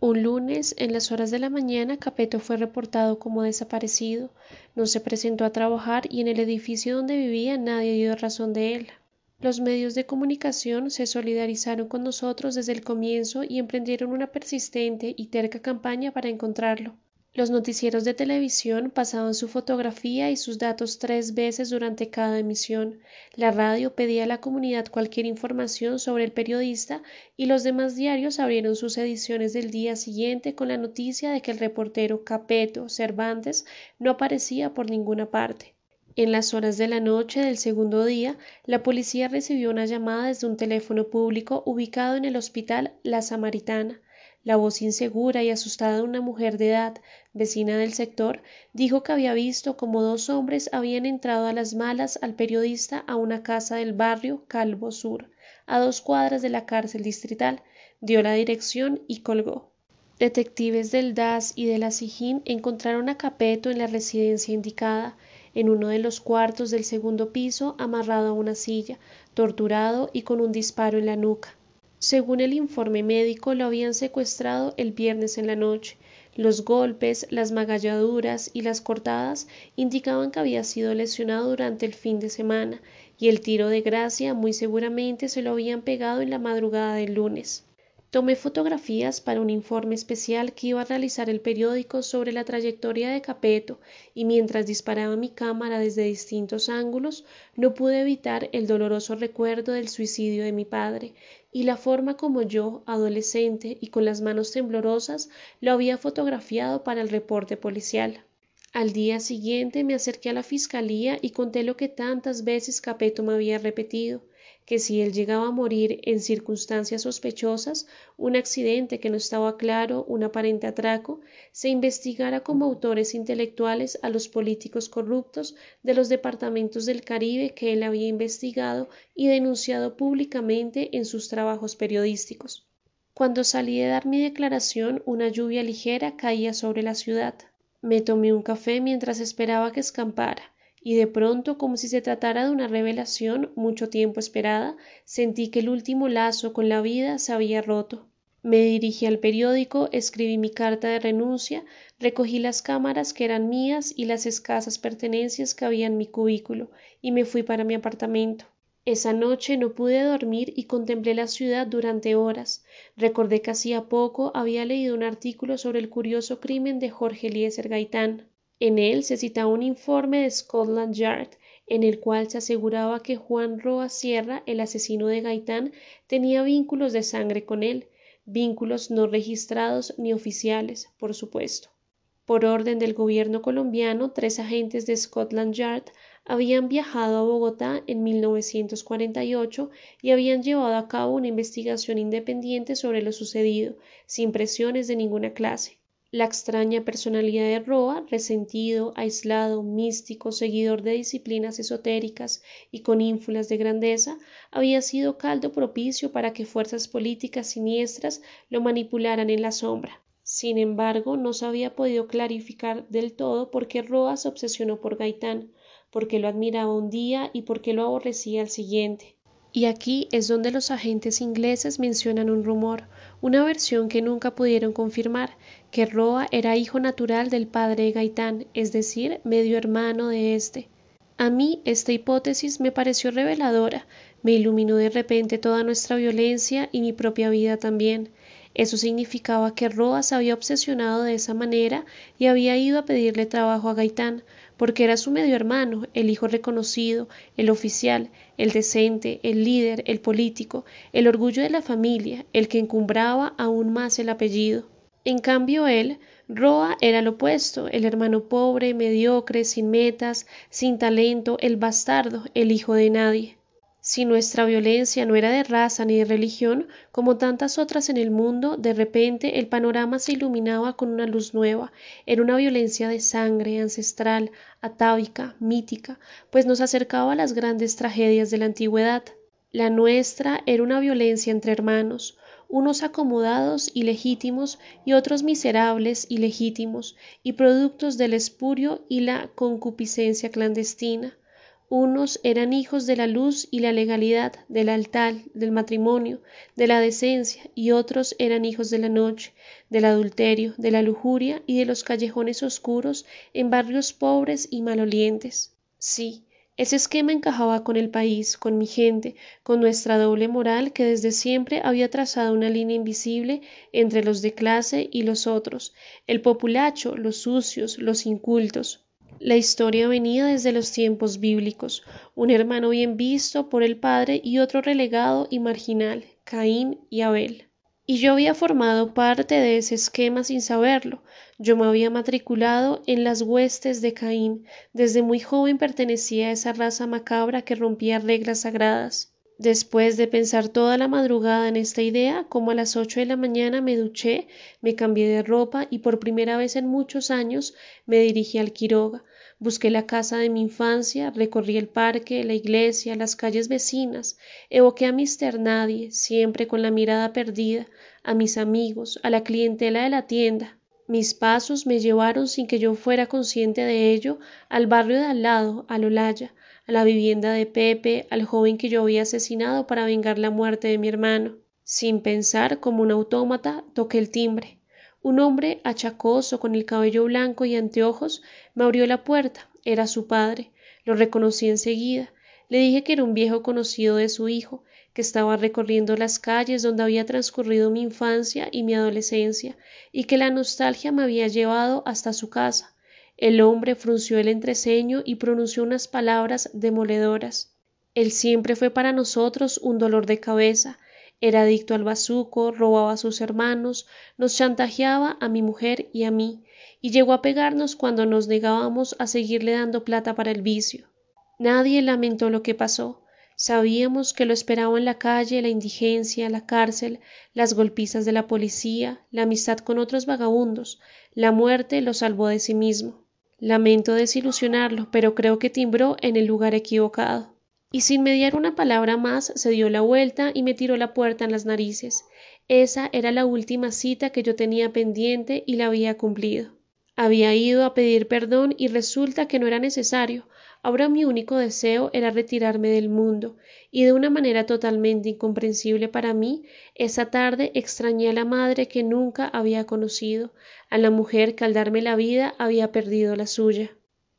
Un lunes, en las horas de la mañana, Capeto fue reportado como desaparecido. No se presentó a trabajar y en el edificio donde vivía nadie dio razón de él. Los medios de comunicación se solidarizaron con nosotros desde el comienzo y emprendieron una persistente y terca campaña para encontrarlo. Los noticieros de televisión pasaban su fotografía y sus datos tres veces durante cada emisión. La radio pedía a la comunidad cualquier información sobre el periodista y los demás diarios abrieron sus ediciones del día siguiente con la noticia de que el reportero Capeto Cervantes no aparecía por ninguna parte. En las horas de la noche del segundo día, la policía recibió una llamada desde un teléfono público ubicado en el hospital La Samaritana. La voz insegura y asustada de una mujer de edad, vecina del sector, dijo que había visto como dos hombres habían entrado a las malas al periodista a una casa del barrio Calvo Sur, a dos cuadras de la cárcel distrital, dio la dirección y colgó. Detectives del DAS y de la SIJIN encontraron a Capeto en la residencia indicada, en uno de los cuartos del segundo piso, amarrado a una silla, torturado y con un disparo en la nuca. Según el informe médico, lo habían secuestrado el viernes en la noche. Los golpes, las magalladuras y las cortadas indicaban que había sido lesionado durante el fin de semana, y el tiro de gracia muy seguramente se lo habían pegado en la madrugada del lunes. Tomé fotografías para un informe especial que iba a realizar el periódico sobre la trayectoria de Capeto y mientras disparaba mi cámara desde distintos ángulos no pude evitar el doloroso recuerdo del suicidio de mi padre y la forma como yo, adolescente y con las manos temblorosas, lo había fotografiado para el reporte policial. Al día siguiente me acerqué a la fiscalía y conté lo que tantas veces Capeto me había repetido que si él llegaba a morir en circunstancias sospechosas, un accidente que no estaba claro, un aparente atraco, se investigara como autores intelectuales a los políticos corruptos de los departamentos del Caribe que él había investigado y denunciado públicamente en sus trabajos periodísticos. Cuando salí de dar mi declaración, una lluvia ligera caía sobre la ciudad. Me tomé un café mientras esperaba que escampara y de pronto, como si se tratara de una revelación mucho tiempo esperada, sentí que el último lazo con la vida se había roto. Me dirigí al periódico, escribí mi carta de renuncia, recogí las cámaras que eran mías y las escasas pertenencias que había en mi cubículo, y me fui para mi apartamento. Esa noche no pude dormir y contemplé la ciudad durante horas. Recordé que hacía poco había leído un artículo sobre el curioso crimen de Jorge Eliezer Gaitán. En él se citaba un informe de Scotland Yard en el cual se aseguraba que Juan Roa Sierra, el asesino de Gaitán, tenía vínculos de sangre con él, vínculos no registrados ni oficiales, por supuesto. Por orden del gobierno colombiano, tres agentes de Scotland Yard habían viajado a Bogotá en 1948 y habían llevado a cabo una investigación independiente sobre lo sucedido, sin presiones de ninguna clase. La extraña personalidad de Roa, resentido, aislado, místico, seguidor de disciplinas esotéricas y con ínfulas de grandeza, había sido caldo propicio para que fuerzas políticas siniestras lo manipularan en la sombra. Sin embargo, no se había podido clarificar del todo por qué Roa se obsesionó por Gaitán, por qué lo admiraba un día y por qué lo aborrecía al siguiente. Y aquí es donde los agentes ingleses mencionan un rumor, una versión que nunca pudieron confirmar, que Roa era hijo natural del padre de Gaitán, es decir, medio hermano de éste. A mí esta hipótesis me pareció reveladora, me iluminó de repente toda nuestra violencia y mi propia vida también. Eso significaba que Roa se había obsesionado de esa manera y había ido a pedirle trabajo a Gaitán, porque era su medio hermano, el hijo reconocido, el oficial, el decente, el líder, el político, el orgullo de la familia, el que encumbraba aún más el apellido. En cambio él, Roa, era lo opuesto, el hermano pobre, mediocre, sin metas, sin talento, el bastardo, el hijo de nadie. Si nuestra violencia no era de raza ni de religión, como tantas otras en el mundo, de repente el panorama se iluminaba con una luz nueva. Era una violencia de sangre, ancestral, atávica, mítica, pues nos acercaba a las grandes tragedias de la antigüedad. La nuestra era una violencia entre hermanos, unos acomodados y legítimos y otros miserables y legítimos, y productos del espurio y la concupiscencia clandestina Unos eran hijos de la luz y la legalidad, del altar, del matrimonio, de la decencia, y otros eran hijos de la noche, del adulterio, de la lujuria y de los callejones oscuros en barrios pobres y malolientes. Sí, ese esquema encajaba con el país, con mi gente, con nuestra doble moral que desde siempre había trazado una línea invisible entre los de clase y los otros, el populacho, los sucios, los incultos. La historia venía desde los tiempos bíblicos, un hermano bien visto por el padre y otro relegado y marginal, Caín y Abel. Y yo había formado parte de ese esquema sin saberlo. Yo me había matriculado en las huestes de Caín. Desde muy joven pertenecía a esa raza macabra que rompía reglas sagradas. Después de pensar toda la madrugada en esta idea, como a las ocho de la mañana me duché, me cambié de ropa y por primera vez en muchos años me dirigí al Quiroga, Busqué la casa de mi infancia, recorrí el parque, la iglesia, las calles vecinas, evoqué a Mister Nadie, siempre con la mirada perdida, a mis amigos, a la clientela de la tienda. Mis pasos me llevaron sin que yo fuera consciente de ello al barrio de al lado, a Lolaya, a la vivienda de Pepe, al joven que yo había asesinado para vengar la muerte de mi hermano. Sin pensar, como un autómata, toqué el timbre. Un hombre achacoso, con el cabello blanco y anteojos, me abrió la puerta. Era su padre. Lo reconocí enseguida. Le dije que era un viejo conocido de su hijo, que estaba recorriendo las calles donde había transcurrido mi infancia y mi adolescencia, y que la nostalgia me había llevado hasta su casa. El hombre frunció el entreceño y pronunció unas palabras demoledoras. Él siempre fue para nosotros un dolor de cabeza, era adicto al bazuco, robaba a sus hermanos, nos chantajeaba a mi mujer y a mí, y llegó a pegarnos cuando nos negábamos a seguirle dando plata para el vicio. Nadie lamentó lo que pasó. Sabíamos que lo esperaba en la calle la indigencia, la cárcel, las golpizas de la policía, la amistad con otros vagabundos. La muerte lo salvó de sí mismo. Lamento desilusionarlo, pero creo que timbró en el lugar equivocado y sin mediar una palabra más se dio la vuelta y me tiró la puerta en las narices. Esa era la última cita que yo tenía pendiente y la había cumplido. Había ido a pedir perdón y resulta que no era necesario. Ahora mi único deseo era retirarme del mundo, y de una manera totalmente incomprensible para mí, esa tarde extrañé a la madre que nunca había conocido, a la mujer que al darme la vida había perdido la suya.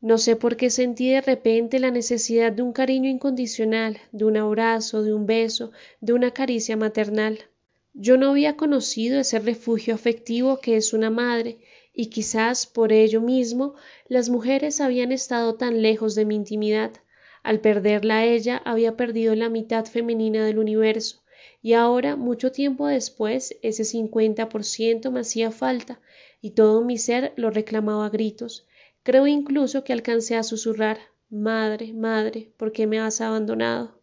No sé por qué sentí de repente la necesidad de un cariño incondicional, de un abrazo, de un beso, de una caricia maternal. Yo no había conocido ese refugio afectivo que es una madre, y quizás por ello mismo las mujeres habían estado tan lejos de mi intimidad. Al perderla ella había perdido la mitad femenina del universo, y ahora, mucho tiempo después, ese cincuenta por ciento me hacía falta, y todo mi ser lo reclamaba a gritos. Creo incluso que alcancé a susurrar Madre, madre, ¿por qué me has abandonado?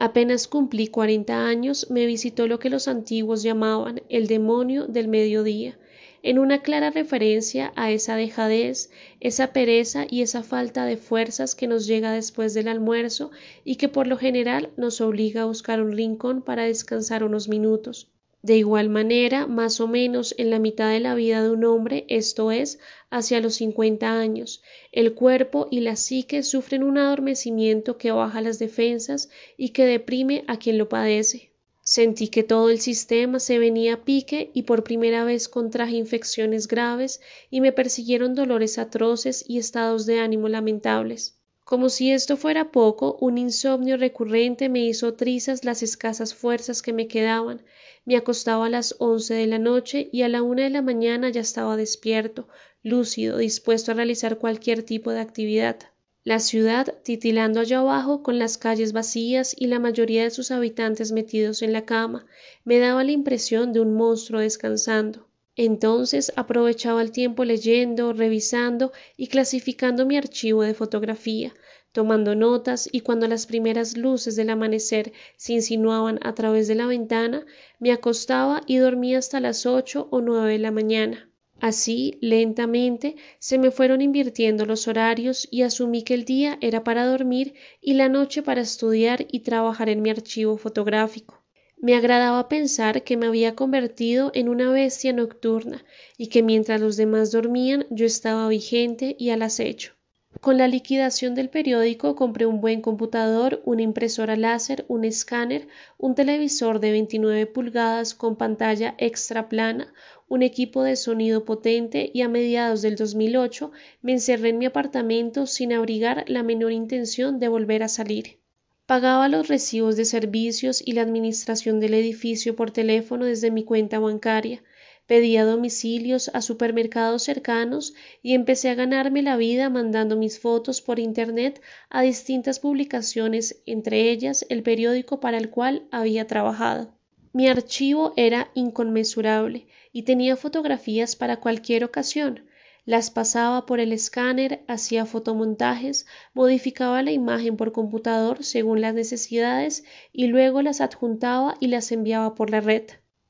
Apenas cumplí cuarenta años, me visitó lo que los antiguos llamaban el demonio del mediodía, en una clara referencia a esa dejadez, esa pereza y esa falta de fuerzas que nos llega después del almuerzo y que por lo general nos obliga a buscar un rincón para descansar unos minutos. De igual manera, más o menos en la mitad de la vida de un hombre, esto es, hacia los cincuenta años, el cuerpo y la psique sufren un adormecimiento que baja las defensas y que deprime a quien lo padece. Sentí que todo el sistema se venía a pique y por primera vez contraje infecciones graves y me persiguieron dolores atroces y estados de ánimo lamentables. Como si esto fuera poco, un insomnio recurrente me hizo trizas las escasas fuerzas que me quedaban. Me acostaba a las once de la noche y a la una de la mañana ya estaba despierto, lúcido, dispuesto a realizar cualquier tipo de actividad. La ciudad, titilando allá abajo, con las calles vacías y la mayoría de sus habitantes metidos en la cama, me daba la impresión de un monstruo descansando. Entonces aprovechaba el tiempo leyendo, revisando y clasificando mi archivo de fotografía, tomando notas y cuando las primeras luces del amanecer se insinuaban a través de la ventana, me acostaba y dormía hasta las ocho o nueve de la mañana. Así, lentamente, se me fueron invirtiendo los horarios y asumí que el día era para dormir y la noche para estudiar y trabajar en mi archivo fotográfico. Me agradaba pensar que me había convertido en una bestia nocturna y que mientras los demás dormían yo estaba vigente y al acecho. Con la liquidación del periódico compré un buen computador, una impresora láser, un escáner, un televisor de 29 pulgadas con pantalla extra plana, un equipo de sonido potente y a mediados del 2008 me encerré en mi apartamento sin abrigar la menor intención de volver a salir. Pagaba los recibos de servicios y la administración del edificio por teléfono desde mi cuenta bancaria, pedía domicilios a supermercados cercanos y empecé a ganarme la vida mandando mis fotos por Internet a distintas publicaciones, entre ellas el periódico para el cual había trabajado. Mi archivo era inconmensurable y tenía fotografías para cualquier ocasión. Las pasaba por el escáner, hacía fotomontajes, modificaba la imagen por computador según las necesidades y luego las adjuntaba y las enviaba por la red.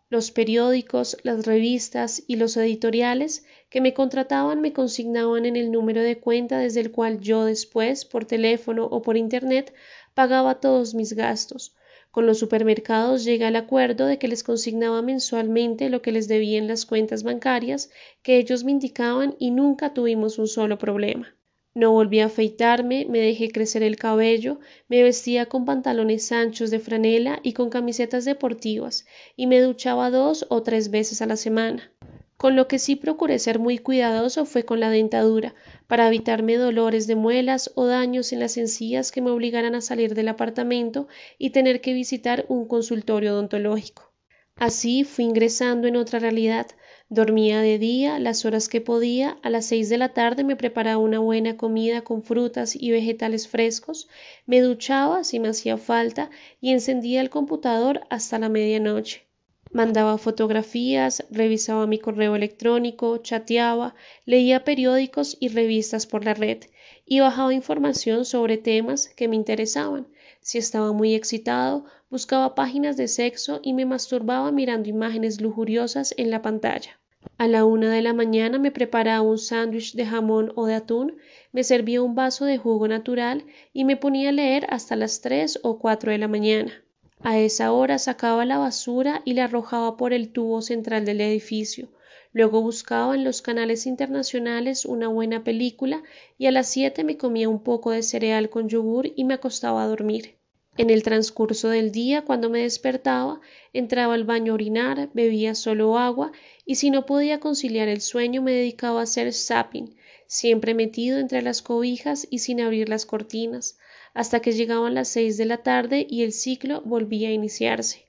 Los periódicos, las revistas y los editoriales que me contrataban me consignaban en el número de cuenta desde el cual yo después, por teléfono o por Internet, pagaba todos mis gastos. Con los supermercados llegué al acuerdo de que les consignaba mensualmente lo que les debía en las cuentas bancarias que ellos me indicaban y nunca tuvimos un solo problema. No volví a afeitarme, me dejé crecer el cabello, me vestía con pantalones anchos de franela y con camisetas deportivas, y me duchaba dos o tres veces a la semana. Con lo que sí procuré ser muy cuidadoso fue con la dentadura, para evitarme dolores de muelas o daños en las encías que me obligaran a salir del apartamento y tener que visitar un consultorio odontológico. Así fui ingresando en otra realidad, Dormía de día las horas que podía, a las seis de la tarde me preparaba una buena comida con frutas y vegetales frescos, me duchaba si me hacía falta y encendía el computador hasta la medianoche. Mandaba fotografías, revisaba mi correo electrónico, chateaba, leía periódicos y revistas por la red y bajaba información sobre temas que me interesaban. Si estaba muy excitado, buscaba páginas de sexo y me masturbaba mirando imágenes lujuriosas en la pantalla. A la una de la mañana me preparaba un sándwich de jamón o de atún, me servía un vaso de jugo natural y me ponía a leer hasta las tres o cuatro de la mañana. A esa hora sacaba la basura y la arrojaba por el tubo central del edificio. Luego buscaba en los canales internacionales una buena película y a las siete me comía un poco de cereal con yogur y me acostaba a dormir. En el transcurso del día, cuando me despertaba, entraba al baño a orinar, bebía solo agua y si no podía conciliar el sueño me dedicaba a hacer zapping, siempre metido entre las cobijas y sin abrir las cortinas, hasta que llegaban las seis de la tarde y el ciclo volvía a iniciarse.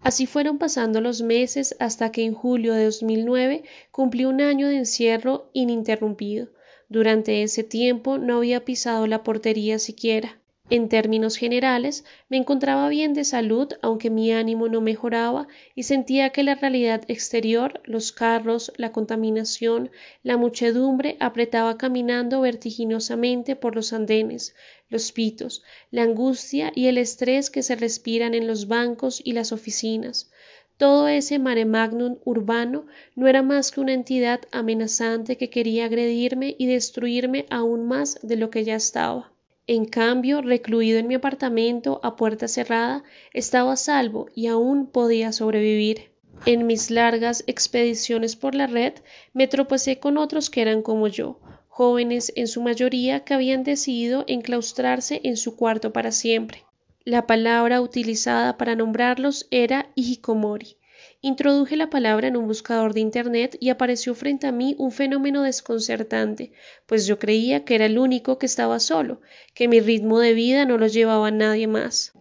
Así fueron pasando los meses hasta que en julio de 2009 cumplí un año de encierro ininterrumpido. Durante ese tiempo no había pisado la portería siquiera. En términos generales, me encontraba bien de salud, aunque mi ánimo no mejoraba y sentía que la realidad exterior, los carros, la contaminación, la muchedumbre apretaba caminando vertiginosamente por los andenes, los pitos, la angustia y el estrés que se respiran en los bancos y las oficinas. Todo ese mare magnum urbano no era más que una entidad amenazante que quería agredirme y destruirme aún más de lo que ya estaba. En cambio, recluido en mi apartamento a puerta cerrada, estaba salvo y aún podía sobrevivir. En mis largas expediciones por la red me tropecé con otros que eran como yo, jóvenes en su mayoría que habían decidido enclaustrarse en su cuarto para siempre. La palabra utilizada para nombrarlos era hikikomori, Introduje la palabra en un buscador de Internet y apareció frente a mí un fenómeno desconcertante, pues yo creía que era el único que estaba solo, que mi ritmo de vida no lo llevaba nadie más.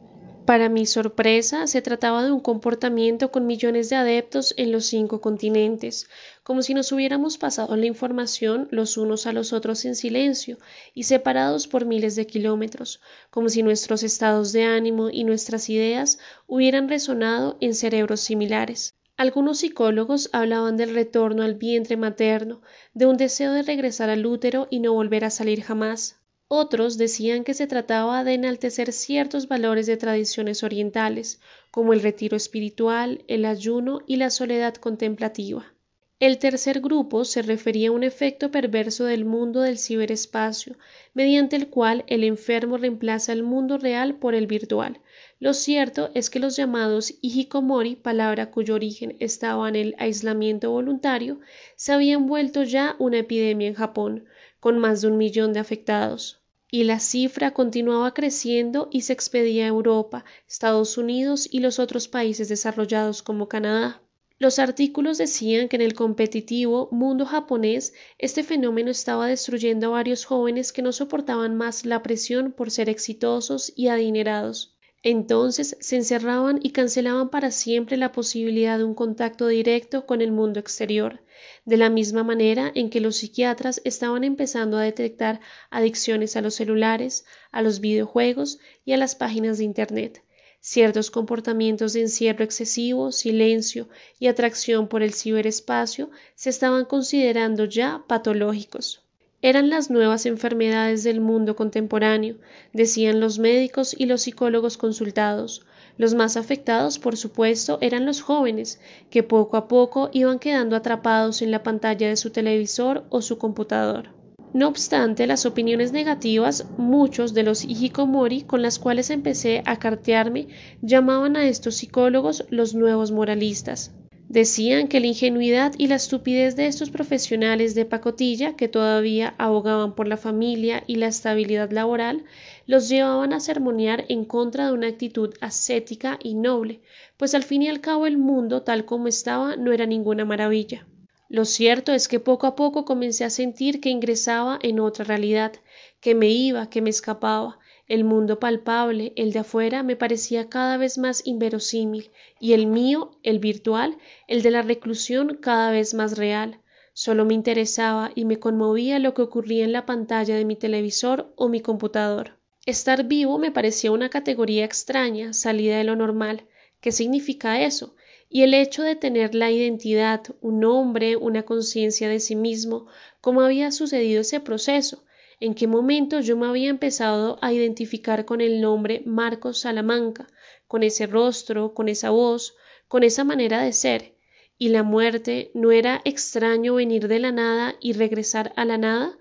Para mi sorpresa, se trataba de un comportamiento con millones de adeptos en los cinco continentes, como si nos hubiéramos pasado la información los unos a los otros en silencio y separados por miles de kilómetros, como si nuestros estados de ánimo y nuestras ideas hubieran resonado en cerebros similares. Algunos psicólogos hablaban del retorno al vientre materno, de un deseo de regresar al útero y no volver a salir jamás. Otros decían que se trataba de enaltecer ciertos valores de tradiciones orientales, como el retiro espiritual, el ayuno y la soledad contemplativa. El tercer grupo se refería a un efecto perverso del mundo del ciberespacio, mediante el cual el enfermo reemplaza el mundo real por el virtual. Lo cierto es que los llamados hikikomori, palabra cuyo origen estaba en el aislamiento voluntario, se habían vuelto ya una epidemia en Japón, con más de un millón de afectados. Y la cifra continuaba creciendo y se expedía a Europa, Estados Unidos y los otros países desarrollados como Canadá. Los artículos decían que en el competitivo mundo japonés este fenómeno estaba destruyendo a varios jóvenes que no soportaban más la presión por ser exitosos y adinerados. Entonces se encerraban y cancelaban para siempre la posibilidad de un contacto directo con el mundo exterior, de la misma manera en que los psiquiatras estaban empezando a detectar adicciones a los celulares, a los videojuegos y a las páginas de Internet Ciertos comportamientos de encierro excesivo, silencio y atracción por el ciberespacio se estaban considerando ya patológicos. Eran las nuevas enfermedades del mundo contemporáneo, decían los médicos y los psicólogos consultados. Los más afectados, por supuesto, eran los jóvenes, que poco a poco iban quedando atrapados en la pantalla de su televisor o su computador. No obstante las opiniones negativas, muchos de los hikikomori con las cuales empecé a cartearme llamaban a estos psicólogos los nuevos moralistas. Decían que la ingenuidad y la estupidez de estos profesionales de pacotilla, que todavía abogaban por la familia y la estabilidad laboral, los llevaban a sermonear en contra de una actitud ascética y noble, pues al fin y al cabo el mundo tal como estaba no era ninguna maravilla. Lo cierto es que poco a poco comencé a sentir que ingresaba en otra realidad, que me iba, que me escapaba. El mundo palpable, el de afuera, me parecía cada vez más inverosímil, y el mío, el virtual, el de la reclusión, cada vez más real. Solo me interesaba y me conmovía lo que ocurría en la pantalla de mi televisor o mi computador. Estar vivo me parecía una categoría extraña, salida de lo normal. ¿Qué significa eso? y el hecho de tener la identidad, un nombre, una conciencia de sí mismo, cómo había sucedido ese proceso, en qué momento yo me había empezado a identificar con el nombre Marcos Salamanca, con ese rostro, con esa voz, con esa manera de ser, y la muerte no era extraño venir de la nada y regresar a la nada.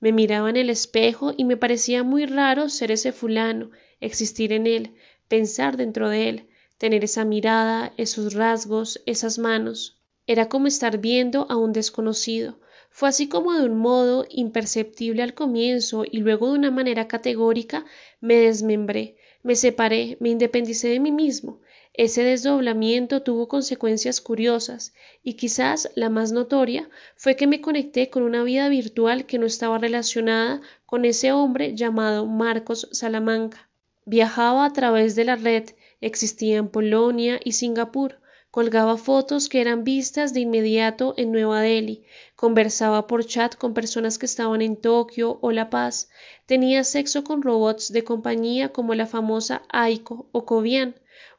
Me miraba en el espejo y me parecía muy raro ser ese fulano, existir en él, pensar dentro de él, tener esa mirada, esos rasgos, esas manos. Era como estar viendo a un desconocido. Fue así como de un modo imperceptible al comienzo y luego de una manera categórica me desmembré, me separé, me independicé de mí mismo. Ese desdoblamiento tuvo consecuencias curiosas y quizás la más notoria fue que me conecté con una vida virtual que no estaba relacionada con ese hombre llamado Marcos Salamanca. Viajaba a través de la red Existía en Polonia y Singapur. Colgaba fotos que eran vistas de inmediato en Nueva Delhi. Conversaba por chat con personas que estaban en Tokio o La Paz. Tenía sexo con robots de compañía como la famosa Aiko o Kovian,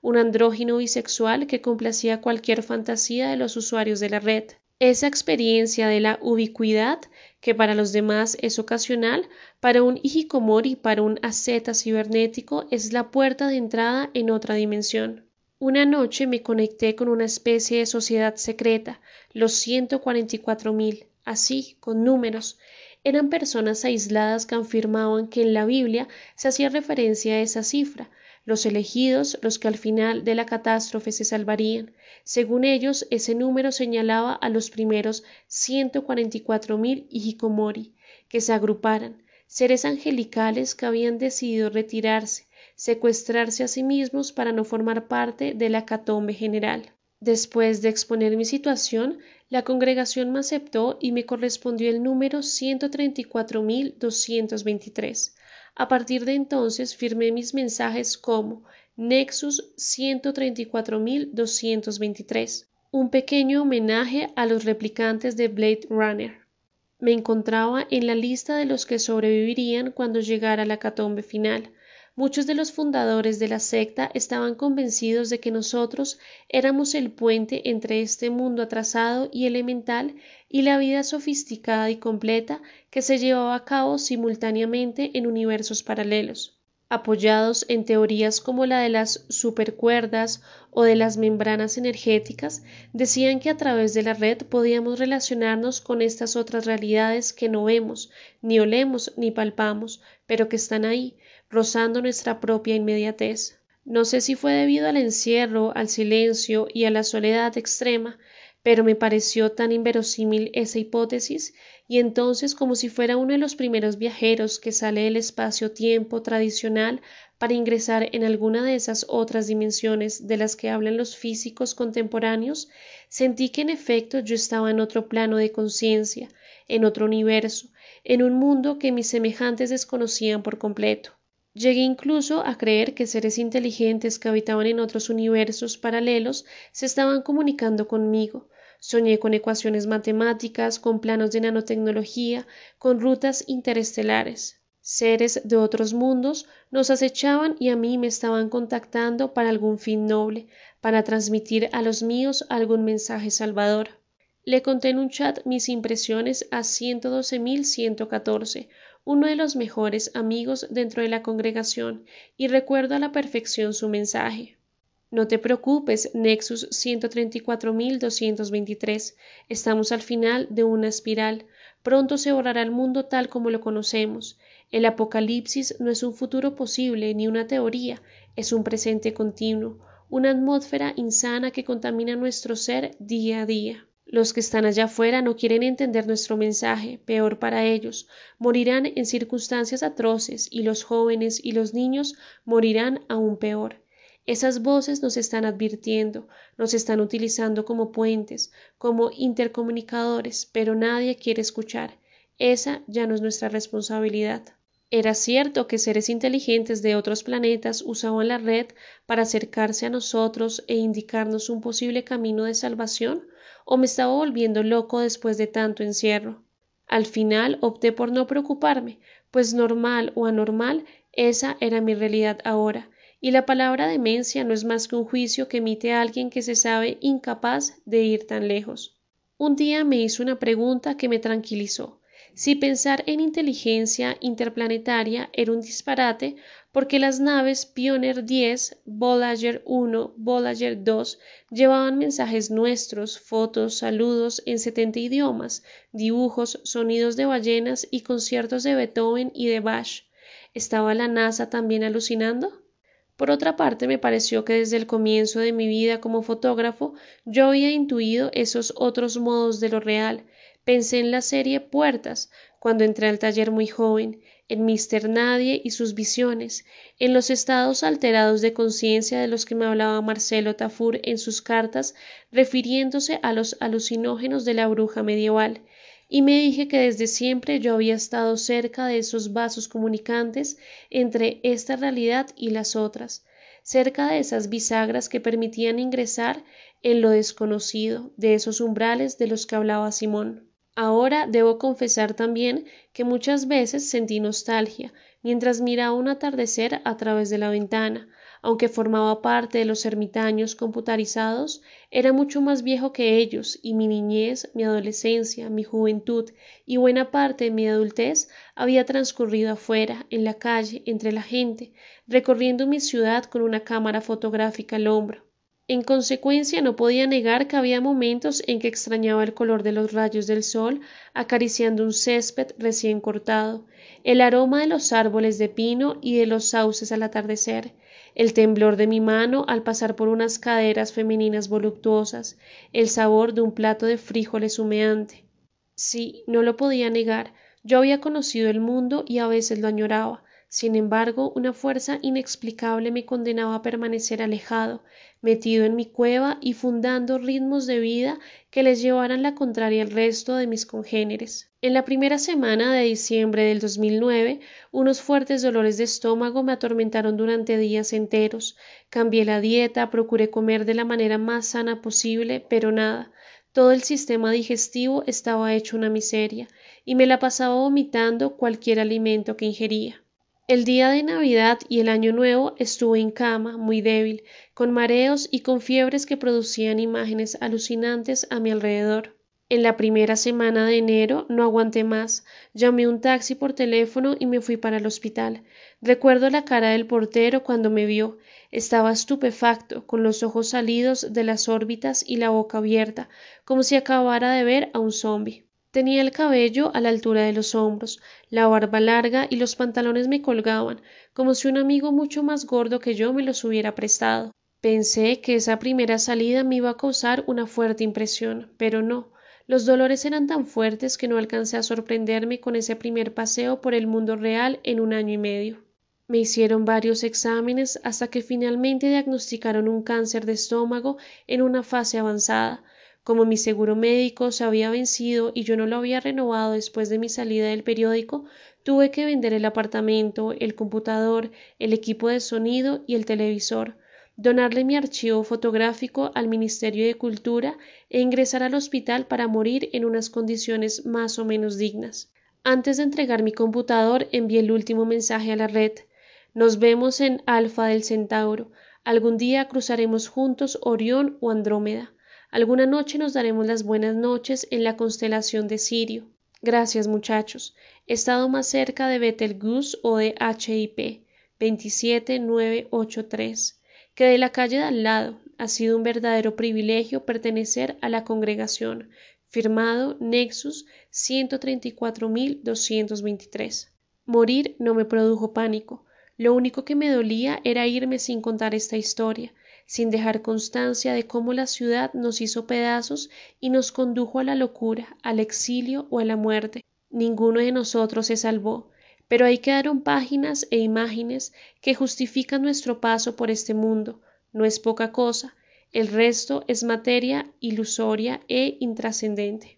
un andrógino bisexual que complacía cualquier fantasía de los usuarios de la red. Esa experiencia de la ubicuidad, que para los demás es ocasional, para un hikikomori, para un asceta cibernético, es la puerta de entrada en otra dimensión. Una noche me conecté con una especie de sociedad secreta, los 144.000, así, con números. Eran personas aisladas que afirmaban que en la Biblia se hacía referencia a esa cifra, los elegidos, los que al final de la catástrofe se salvarían. Según ellos, ese número señalaba a los primeros 144.000 hikikomori que se agruparan, seres angelicales que habían decidido retirarse, secuestrarse a sí mismos para no formar parte de la catombe general. Después de exponer mi situación, la congregación me aceptó y me correspondió el número 134.223. A partir de entonces firmé mis mensajes como Nexus 134.223, un pequeño homenaje a los replicantes de Blade Runner. Me encontraba en la lista de los que sobrevivirían cuando llegara la catombe final. Muchos de los fundadores de la secta estaban convencidos de que nosotros éramos el puente entre este mundo atrasado y elemental y la vida sofisticada y completa que se llevaba a cabo simultáneamente en universos paralelos. apoyados en teorías como la de las supercuerdas o de las membranas energéticas, decían que a través de la red podíamos relacionarnos con estas otras realidades que no vemos, ni olemos, ni palpamos, pero que están ahí, rozando nuestra propia inmediatez. No sé si fue debido al encierro, al silencio y a la soledad extrema, pero me pareció tan inverosímil esa hipótesis y entonces como si fuera uno de los primeros viajeros que sale del espacio-tiempo tradicional para ingresar en alguna de esas otras dimensiones de las que hablan los físicos contemporáneos, sentí que en efecto yo estaba en otro plano de conciencia, en otro universo, en un mundo que mis semejantes desconocían por completo. Llegué incluso a creer que seres inteligentes que habitaban en otros universos paralelos se estaban comunicando conmigo, Soñé con ecuaciones matemáticas, con planos de nanotecnología, con rutas interestelares. Seres de otros mundos nos acechaban y a mí me estaban contactando para algún fin noble, para transmitir a los míos algún mensaje salvador. Le conté en un chat mis impresiones a 112.114, uno de los mejores amigos dentro de la congregación, y recuerdo a la perfección su mensaje. No te preocupes, Nexus 134.223. Estamos al final de una espiral. Pronto se borrará el mundo tal como lo conocemos. El apocalipsis no es un futuro posible ni una teoría, es un presente continuo, una atmósfera insana que contamina nuestro ser día a día. Los que están allá afuera no quieren entender nuestro mensaje, peor para ellos, morirán en circunstancias atroces y los jóvenes y los niños morirán aún peor. Esas voces nos están advirtiendo, nos están utilizando como puentes, como intercomunicadores, pero nadie quiere escuchar. Esa ya no es nuestra responsabilidad. Era cierto que seres inteligentes de otros planetas usaban la red para acercarse a nosotros e indicarnos un posible camino de salvación, o me estaba volviendo loco después de tanto encierro. Al final opté por no preocuparme, pues normal o anormal, esa era mi realidad ahora, y la palabra demencia no es más que un juicio que emite alguien que se sabe incapaz de ir tan lejos. Un día me hizo una pregunta que me tranquilizó. Si pensar en inteligencia interplanetaria era un disparate, porque las naves Pioneer 10, Voyager 1, Voyager 2 llevaban mensajes nuestros, fotos, saludos en 70 idiomas, dibujos, sonidos de ballenas y conciertos de Beethoven y de Bach. ¿Estaba la NASA también alucinando? Por otra parte, me pareció que desde el comienzo de mi vida como fotógrafo yo había intuido esos otros modos de lo real. Pensé en la serie Puertas, cuando entré al taller muy joven, en Mr. Nadie y sus visiones, en los estados alterados de conciencia de los que me hablaba Marcelo Tafur en sus cartas, refiriéndose a los alucinógenos de la bruja medieval, y me dije que desde siempre yo había estado cerca de esos vasos comunicantes entre esta realidad y las otras, cerca de esas bisagras que permitían ingresar en lo desconocido, de esos umbrales de los que hablaba Simón. Ahora debo confesar también que muchas veces sentí nostalgia mientras miraba un atardecer a través de la ventana, aunque formaba parte de los ermitaños computarizados, era mucho más viejo que ellos, y mi niñez, mi adolescencia, mi juventud y buena parte de mi adultez había transcurrido afuera, en la calle, entre la gente, recorriendo mi ciudad con una cámara fotográfica al hombro. En consecuencia, no podía negar que había momentos en que extrañaba el color de los rayos del sol acariciando un césped recién cortado, el aroma de los árboles de pino y de los sauces al atardecer, el temblor de mi mano al pasar por unas caderas femeninas voluptuosas, el sabor de un plato de frijoles humeante. Sí, no lo podía negar, yo había conocido el mundo y a veces lo añoraba, sin embargo, una fuerza inexplicable me condenaba a permanecer alejado, metido en mi cueva y fundando ritmos de vida que les llevaran la contraria al resto de mis congéneres. En la primera semana de diciembre del 2009, unos fuertes dolores de estómago me atormentaron durante días enteros. Cambié la dieta, procuré comer de la manera más sana posible, pero nada. Todo el sistema digestivo estaba hecho una miseria, y me la pasaba vomitando cualquier alimento que ingería. El día de Navidad y el Año Nuevo estuve en cama, muy débil, con mareos y con fiebres que producían imágenes alucinantes a mi alrededor. En la primera semana de enero no aguanté más. Llamé un taxi por teléfono y me fui para el hospital. Recuerdo la cara del portero cuando me vio. Estaba estupefacto, con los ojos salidos de las órbitas y la boca abierta, como si acabara de ver a un zombi. Tenía el cabello a la altura de los hombros, la barba larga y los pantalones me colgaban, como si un amigo mucho más gordo que yo me los hubiera prestado. Pensé que esa primera salida me iba a causar una fuerte impresión, pero no. Los dolores eran tan fuertes que no alcancé a sorprenderme con ese primer paseo por el mundo real en un año y medio. Me hicieron varios exámenes hasta que finalmente diagnosticaron un cáncer de estómago en una fase avanzada. Como mi seguro médico se había vencido y yo no lo había renovado después de mi salida del periódico, tuve que vender el apartamento, el computador, el equipo de sonido y el televisor donarle mi archivo fotográfico al Ministerio de Cultura e ingresar al hospital para morir en unas condiciones más o menos dignas. Antes de entregar mi computador envié el último mensaje a la red. Nos vemos en Alfa del Centauro. Algún día cruzaremos juntos Orión o Andrómeda. Alguna noche nos daremos las buenas noches en la constelación de Sirio. Gracias, muchachos. He estado más cerca de Betelgeuse o de HIP 27983 que de la calle de al lado. Ha sido un verdadero privilegio pertenecer a la congregación. Firmado Nexus 134.223. Morir no me produjo pánico. Lo único que me dolía era irme sin contar esta historia, sin dejar constancia de cómo la ciudad nos hizo pedazos y nos condujo a la locura, al exilio o a la muerte. Ninguno de nosotros se salvó, pero ahí quedaron páginas e imágenes que justifican nuestro paso por este mundo. No es poca cosa, el resto es materia ilusoria e intrascendente.